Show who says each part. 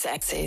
Speaker 1: sexy.